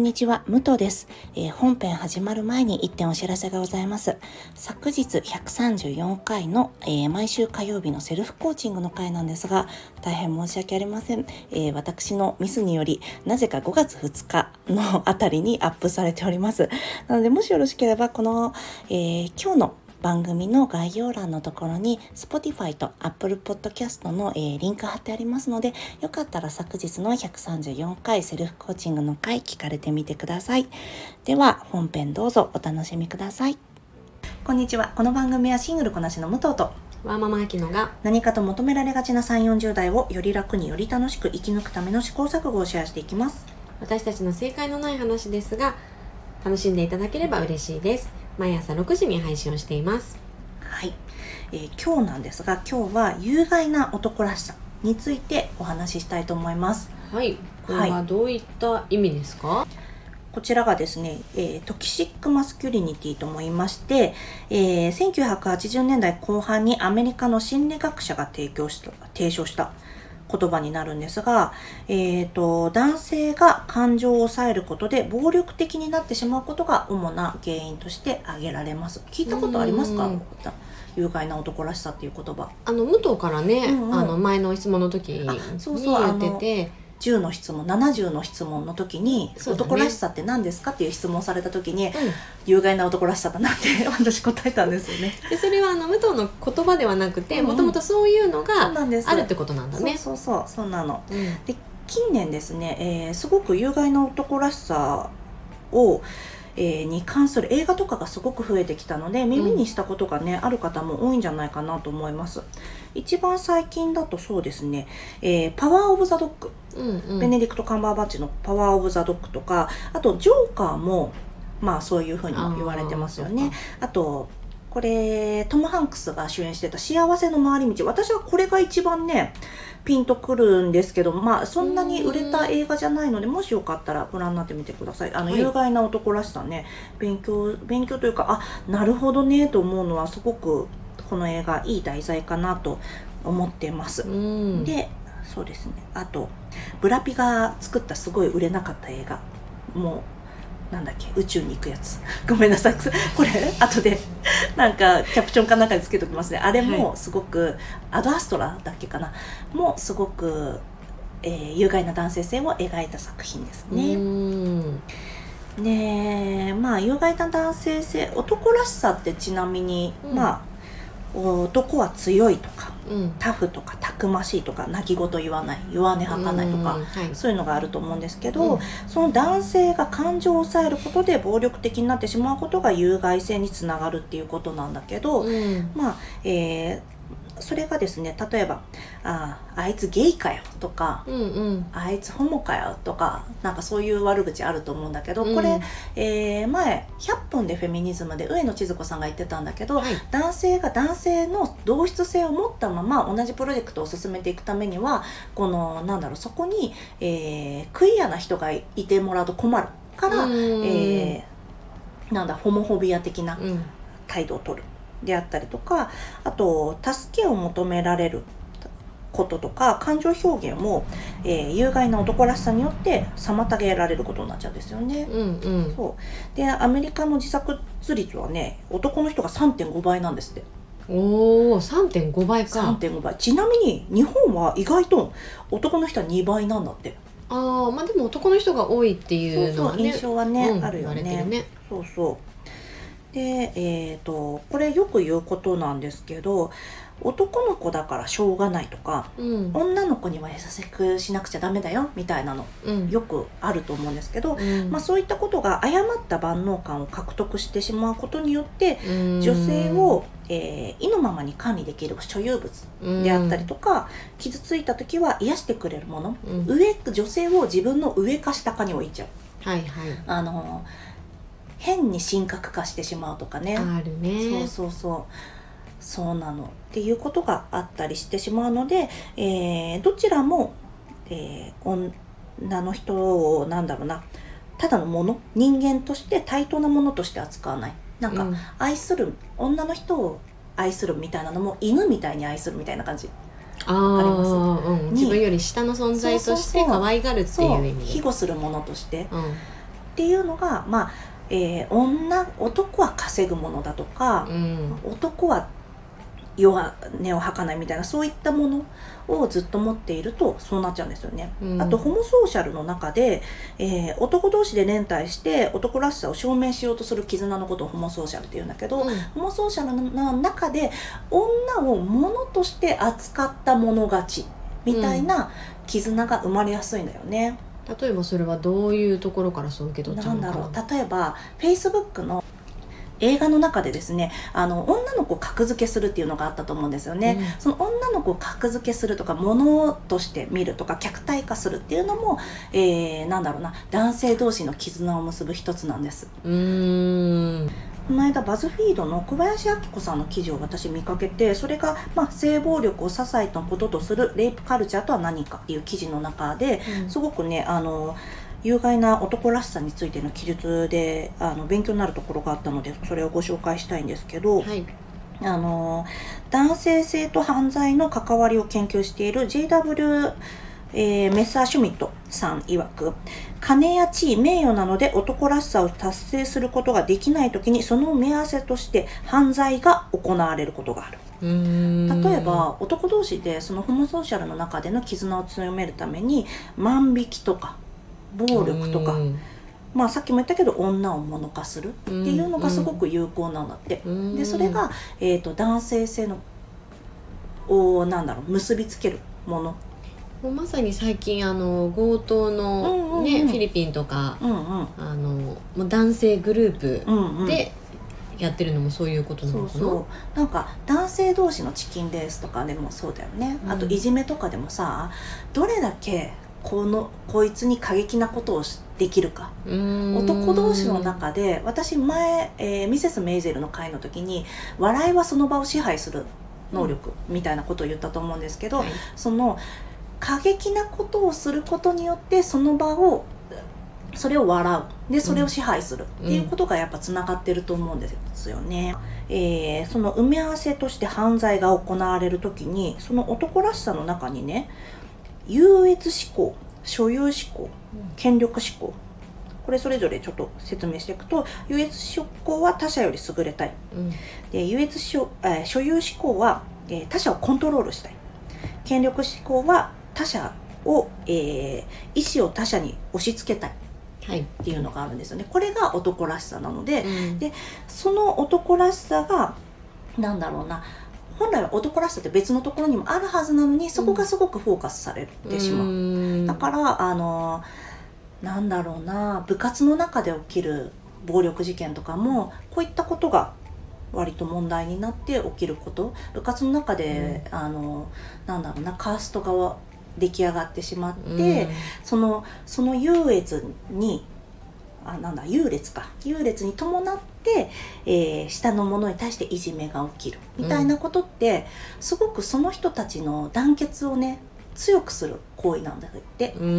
んにちは、武藤です、えー本編始まる前に一点お知らせがございます。昨日134回の、えー毎週火曜日のセルフコーチングの回なんですが、大変申し訳ありません。えー私のミスにより、なぜか5月2日のあたりにアップされております。なので、もしよろしければ、この、えー今日の番組の概要欄のところに Spotify と Apple Podcast の、えーリンク貼ってありますのでよかったら昨日の134回セルフコーチングの回聞かれてみてください。では本編どうぞお楽しみください。こんにちは。この番組はシングルこなしの武藤とわーママアキノが何かと求められがちな3 4 0代をより楽により楽しく生き抜くための試行錯誤をシェアしていきます。私たちの正解のない話ですが楽しんでいただければ嬉しいです毎朝6時に配信をしています。はい、えー今日なんですが今日は有害な男らしさについてお話ししたいと思います。はい。これはどういった意味ですか、こちらがですね、えー toxic masculinity とも言いまして、えー1980年代後半にアメリカの心理学者が提供した提唱した言葉になるんですが、えー、と男性が感情を抑えることで暴力的になってしまうことが主な原因として挙げられます。聞いたことありますか？うん。有害な男らしさっていう言葉。あの武藤からね、うんうん。あの前の質問の時にあそうそう言ってて10の質問70の質問の時に、ね。男らしさって何ですかっていう質問をされた時に有害な男らしさだなって 私答えたんですよね。でそれはあの武藤の言葉ではなくてうん。うんもともとそういうのがあるってことなんだね。そうそうそうなの。うん。近年ですね、えーすごく有害な男らしさを、えーに関する映画とかがすごく増えてきたので耳にしたことがね、ある方も多いんじゃないかなと思います。一番最近だとそうですね、えーパワーオブザドッグ、うんうんベネディクト・カンバーバッチのパワーオブザドッグとか、あとジョーカーもまあそういうふうにも言われてますよね。あとこれトム・ハンクスが主演してた「幸せの回り道」私はこれが一番ねピンとくるんですけどまあそんなに売れた映画じゃないのでもしよかったらご覧になってみてください。あの、はい。有害な男らしさね。勉強勉強というかあなるほどねと思うのはすごくこの映画いい題材かなと思ってます、うん。でそうですね。あとブラピが作ったすごい売れなかった映画もうなんだっけ？宇宙に行くやつ。ごめんなさい。これ後でなんかキャプションかなんかにつけときますね。あれもすごく、アドアストラだっけかな？もすごく、えー有害な男性性を描いた作品ですうね、ん。でまあ有害な男性性男らしさってちなみに、うん。まあ男は強いとかうん。タフとかたくましいとか泣き言言わない弱音吐かないとか、うんはい。そういうのがあると思うんですけど、うん。その男性が感情を抑えることで暴力的になってしまうことが有害性につながるっていうことなんだけど、うん。まあ、えーそれがですね例えばあ「あいつゲイかよ」とかうんうん「あいつホモかよ」とかなんかそういう悪口あると思うんだけど、うん。これ、えー前「100分でフェミニズム」で上野千鶴子さんが言ってたんだけど、はい。男性が男性の同質性を持ったまま同じプロジェクトを進めていくためにはこのなんだろうそこに、えークイアな人がいてもらうと困るから、うん。えーなんだホモフォビア的なうん。態度を取るであったりとかあと助けを求められることとか感情表現を、えー有害な男らしさによって妨げられることになっちゃうんですよね。うんうん。そう。でアメリカの自殺率はね男の人が3.5倍なんですって。おお3.5倍か。3.5倍。ちなみに日本は意外と男の人は2倍なんだって。ああまあでも男の人が多いっていうのはね。印象はね、うんあるよ言われてるね。そうそうでえっ、とこれよく言うことなんですけど男の子だからしょうがないとかうん。女の子には優しくしなくちゃダメだよみたいなのうん。よくあると思うんですけど、うん。まあ、そういったことが誤った万能感を獲得してしまうことによってうん。女性を、えー意のままに管理できる所有物であったりとか、傷ついた時は癒してくれるもの、うん。上女性を自分の上か下かに置いちゃう。はいはい。あの変に神格化してしまうとかね。あるね。そうそうそう。そうなの。っていうことがあったりしてしまうので、えーどちらも、えー女の人をなんだろうな。ただのもの人間として対等なものとして扱わない。なんか、うん。愛する女の人を愛するみたいなのも犬みたいに愛するみたいな感じ。あわかります。あ、うん、に。自分より下の存在として可愛がるっていそうう意味で。庇護するものとして。うん。っっていうのがまあ、えー女男は稼ぐものだとか、うん男は弱音を吐かないみたいなそういったものをずっと持っているとそうなっちゃうんですよね。うんあとホモソーシャルの中で、えー男同士で連帯して男らしさを証明しようとする絆のことをホモソーシャルって言うんだけど、ホモソーシャルの中で女を物として扱った者勝ちみたいな絆が生まれやすいんだよね。例えばそれはどういうところからそう受け取っちゃなうんのか。だろう。例えば Facebook の映画の中でですねあの女の子を格付けするっていうのがあったと思うんですよね、うん。その女の子を格付けするとか物として見るとか客体化するっていうのも、えー、なんだろうな男性同士の絆を結ぶ一つなんです。うーんこの間バズフィードの小林明子さんの記事を私見かけてそれが、まあ、性暴力を支えたこととするレイプカルチャーとは何かっていう記事の中ですごくねあの有害な男らしさについての記述であの勉強になるところがあったのでそれをご紹介したいんですけど、はい。あの男性性と犯罪の関わりを研究している JW えーメッサーシュミットさん曰く金や地位名誉なので男らしさを達成することができない時にその目合わせとして犯罪が行われることがある例えば男同士でそのホモソーシャルの中での絆を強めるために万引きとか暴力とかうんまあさっきも言ったけど女を物化するっていうのがすごく有効なんだって。うんでそれが、えー、と男性性のをなんだろう結びつけるもの。もうまさに最近あの強盗の、うんうんうん。ねフィリピンとかうんうん。あのもう男性グループうんうん、でやってるのもそういうことなのかな、そうそう。なんか男性同士のチキンレースとかでもそうだよね、うん。あといじめとかでもさどれだけこのこいつに過激なことをしできるか。男同士の中で私前、えーミセス・メイゼルの会の時に笑いはその場を支配する能力みたいなことを言ったと思うんですけど、はい。その過激なことをすることによってその場をそれを笑う。でそれを支配する。っていうことがやっぱつながってると思うんですよね。えーその埋め合わせとして犯罪が行われる時にその男らしさの中にね優越志向所有志向権力志向これそれぞれちょっと説明していくと優越志向は他者より優れたい。うん。で優越所,、えー所有志向は、えー他者をコントロールしたい。権力志向は他者を、えー意思を他者に押し付けたいはい、っていうのがあるんですよね。これが男らしさなので、うん。でその男らしさがなんだろうな本来は男らしさって別のところにもあるはずなのにそこがすごくフォーカスされてしまう。ーん。だからあのなんだろうな部活の中で起きる暴力事件とかもこういったことが割と問題になって起きること。部活の中で、あのなんだろうなカーストが出来上がってしまって、そのその優越にあなんだ優劣か。優劣に伴って、えー下の者に対していじめが起きる。みたいなことって、すごくその人たちの団結をね強くする行為なんだって。うんう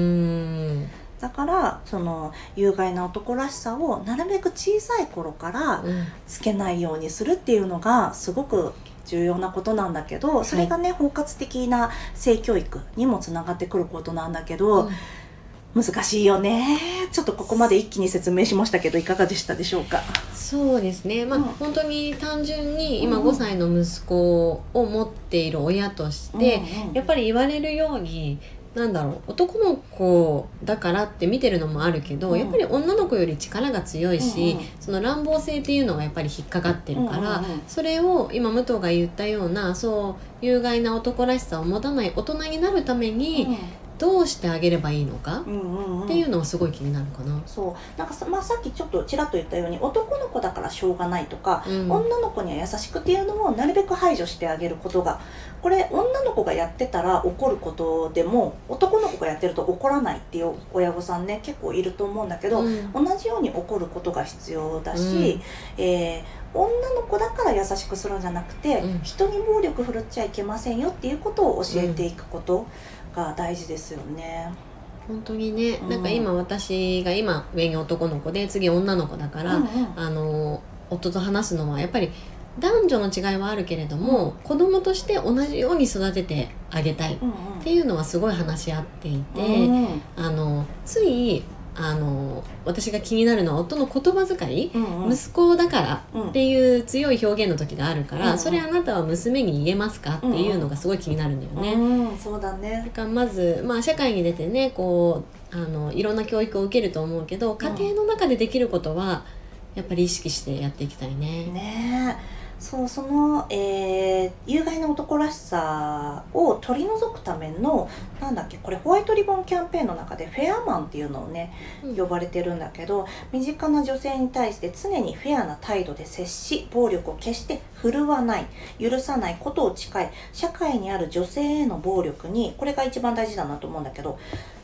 ん。だからその有害な男らしさをなるべく小さい頃からうん。つけないようにするっていうのがすごく重要なことなんだけどそれがね、包括的な性教育にもつながってくることなんだけど、難しいよね。ちょっとここまで一気に説明しましたけどいかがでしたでしょうか？そうですね。まあ、うん。本当に単純に今うん。うん5歳の息子を持っている親として、うんうん。やっぱり言われるようになんだろう男の子だからって見てるのもあるけど、うん。やっぱり女の子より力が強いし、うんうん。その乱暴性っていうのがやっぱり引っかかってるから、うんうんうん。それを今武藤が言ったようなそう有害な男らしさを持たない大人になるためにどうしてあげればいいのかうんうんうん。っていうのはすごい気になるかな。そう。なんかさ,、まあ、さっきちょっとちらっと言ったように男の子だからしょうがないとか、うん。女の子には優しくっていうのをなるべく排除してあげることがこれ女の子がやってたら怒ることでも男の子がやってると怒らないっていう親御さんね結構いると思うんだけど、うん。同じように怒ることが必要だし、えー女の子だから優しくするんじゃなくて、うん。人に暴力振るっちゃいけませんよっていうことを教えていくことが大事ですよね。本当にね、うん。なんか今私が今上に男の子で次女の子だから、うんうん。あの夫と話すのはやっぱり男女の違いはあるけれども、子供として同じように育ててあげたいっうんうんていうのはすごい話し合っていて、うん。あのついあの私が気になるのは夫の言葉遣い、うんうん。息子だからうん。っていう強い表現の時があるから、うんうん。それあなたは娘に言えますかっていうのがすごい気になるんだよね。うんそうだだねからまず、まあ、社会に出てねこうあのいろんな教育を受けると思うけど家庭の中でできることはやっぱり意識してやっていきたいね。ねえそうその、えー有害な男らしさを取り除くためのなんだっけこれホワイトリボンキャンペーンの中でフェアマンっていうのをねうん。呼ばれてるんだけど身近な女性に対して常にフェアな態度で接し暴力を決して振るわない許さないことを誓い社会にある女性への暴力にこれが一番大事だなと思うんだけど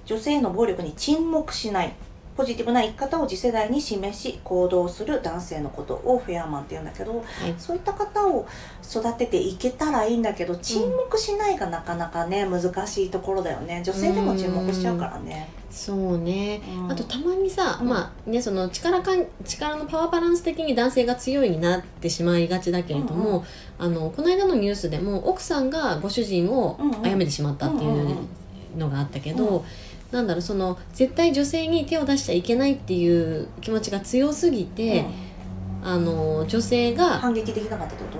女性への暴力に沈黙しないポジティブな生き方を次世代に示し行動する男性のことをフェアマンって言うんだけどはい。そういった方を育てていけたらいいんだけど沈黙しないがなかなかね難しいところだよね。女性でも沈黙しちゃうからね。そうね。うん。あとたまにさ、うん。まあねその力かん力のパワーバランス的に男性が強いになってしまいがちだけれども、うん。うんあのこの間のニュースでも奥さんがご主人をうんうん。殺めてしまったっていんうんううん。のがあったけど、うんなんだろうその絶対女性に手を出しちゃいけないっていう気持ちが強すぎて、あの女性うんが反撃できなかったってこと？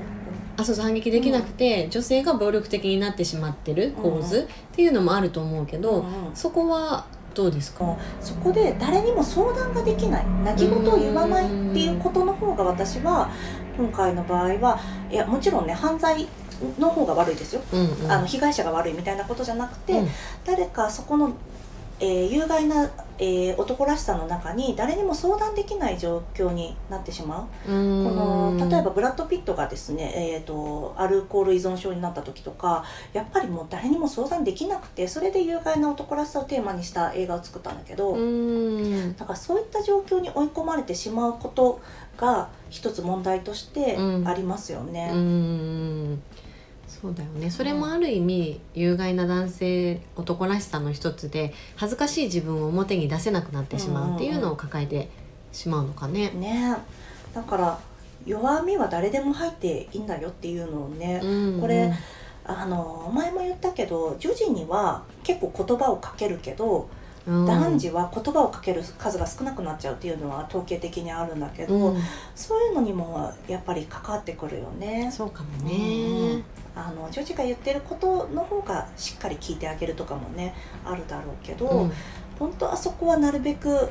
あそうそう反撃できなくて、女性が暴力的になってしまってる構図っていうのもあると思うけど、うんうん。そこはどうですか、そこで誰にも相談ができない。泣き言を言わないっていうことの方が私は今回の場合はいやもちろんね犯罪の方が悪いですよ、うんうん。あの被害者が悪いみたいなことじゃなくて、うん。誰かそこの、えー有害な、えー男らしさの中に誰にも相談できない状況になってしまう。この例えばブラッド・ピットがですね、えー、とアルコール依存症になった時とかやっぱりもう誰にも相談できなくてそれで有害な男らしさをテーマにした映画を作ったんだけど、うんだからそういった状況に追い込まれてしまうことが一つ問題としてうんありますよね。うんそうだよね。それもある意味有害な男性男らしさの一つで恥ずかしい自分を表に出せなくなってしまうっていうのを抱えてしまうのかね。ね。だから弱みは誰でも入っていいんだよっていうのをね、うんこれあの前も言ったけど女児には結構言葉をかけるけど、うん男児は言葉をかける数が少なくなっちゃうっていうのは統計的にあるんだけど、うん。そういうのにもやっぱり関わってくるよね。そうかもうん。ね。あの女児が言ってることの方がしっかり聞いてあげるとかもねあるだろうけど、うん。本当あそこはなるべく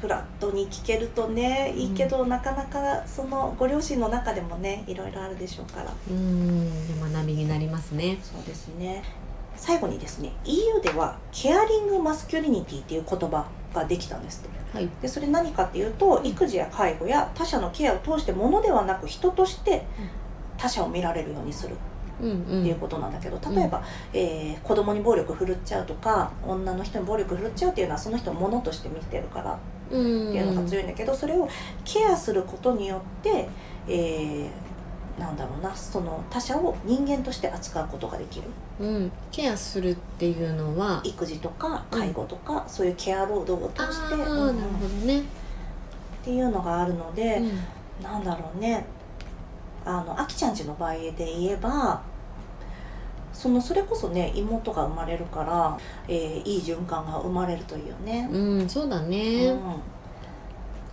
フラットに聞けるとねいいけど、なかなかそのご両親の中でもねいろいろあるでしょうから。うん。学びになりますね。そうですね最後にですね EU ではケアリングマスキュリニティっていう言葉ができたんですって。はい。でそれ何かっていうと育児や介護や他者のケアを通してものではなく人として他者を見られるようにするっていうことなんだけど例えば、えー子供に暴力振るっちゃうとか女の人に暴力振るっちゃうっていうのはその人をものとして見てるからっていっていうのが強いんだけど、それをケアすることによって、えーなんだろうなその他者を人間として扱うことができる。うん、ケアするっていうのは育児とか介護とか、そういうケア労働を通あして、ーなるうん。うんほどね。っていうのがあるので、うん。なんだろうね。あのあきちゃんちの場合で言えばそのそれこそね妹が生まれるから、えーいい循環が生まれるというよね。うん、そうだうね。ん、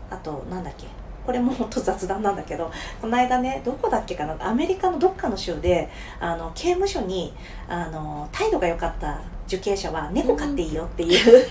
あとなんだっけこれも本当雑談なんだけどこの間ねどこだっけかなアメリカのどっかの州であの刑務所にあの態度が良かった受刑者は猫飼っていいよっていう、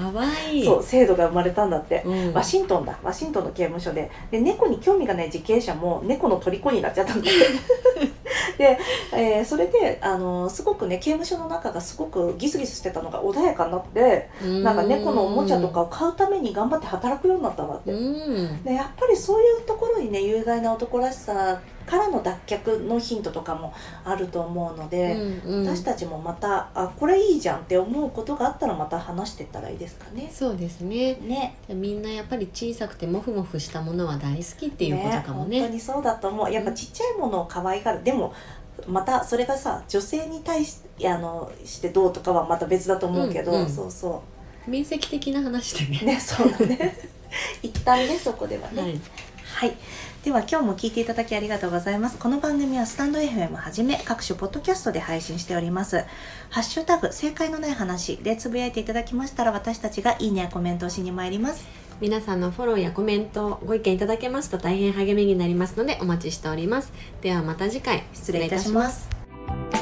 かわいい。そう制度が生まれたんだって。うん。ワシントンだワシントンの刑務所でで猫に興味がない受刑者も猫の虜になっちゃったんだ で、えーそれであのすごくね刑務所の中がすごくギスギスしてたのが穏やかになってなんか猫のおもちゃとかを買うために頑張って働くようになったんだってうん。でやっぱりそういうところにね有害な男らしさからの脱却のヒントとかもあると思うので、うんうん私たちもまたあこれいいじゃんって思うことがあったらまた話していったらいいですかね。そうですね。ねみんなやっぱり小さくてモフモフしたものは大好きっていうことかもね。本当にそうだと思うやっぱちっちゃいものを可愛がるでもまたそれがさ女性に対してあのしてどうとかはまた別だと思うけど、うんうんそうそ面積的な話でね。うねそうだね 一旦ねそこではね、はい。はい。では今日も聞いていただきありがとうございます。この番組はスタンド FM はじめ各種ポッドキャストで配信しております。ハッシュタグ正解のない話でつぶやいていただきましたら私たちがいいねやコメントをしに参ります。皆さんのフォローやコメントご意見いただけますと大変励みになりますのでお待ちしておりますではまた次回失礼いたします。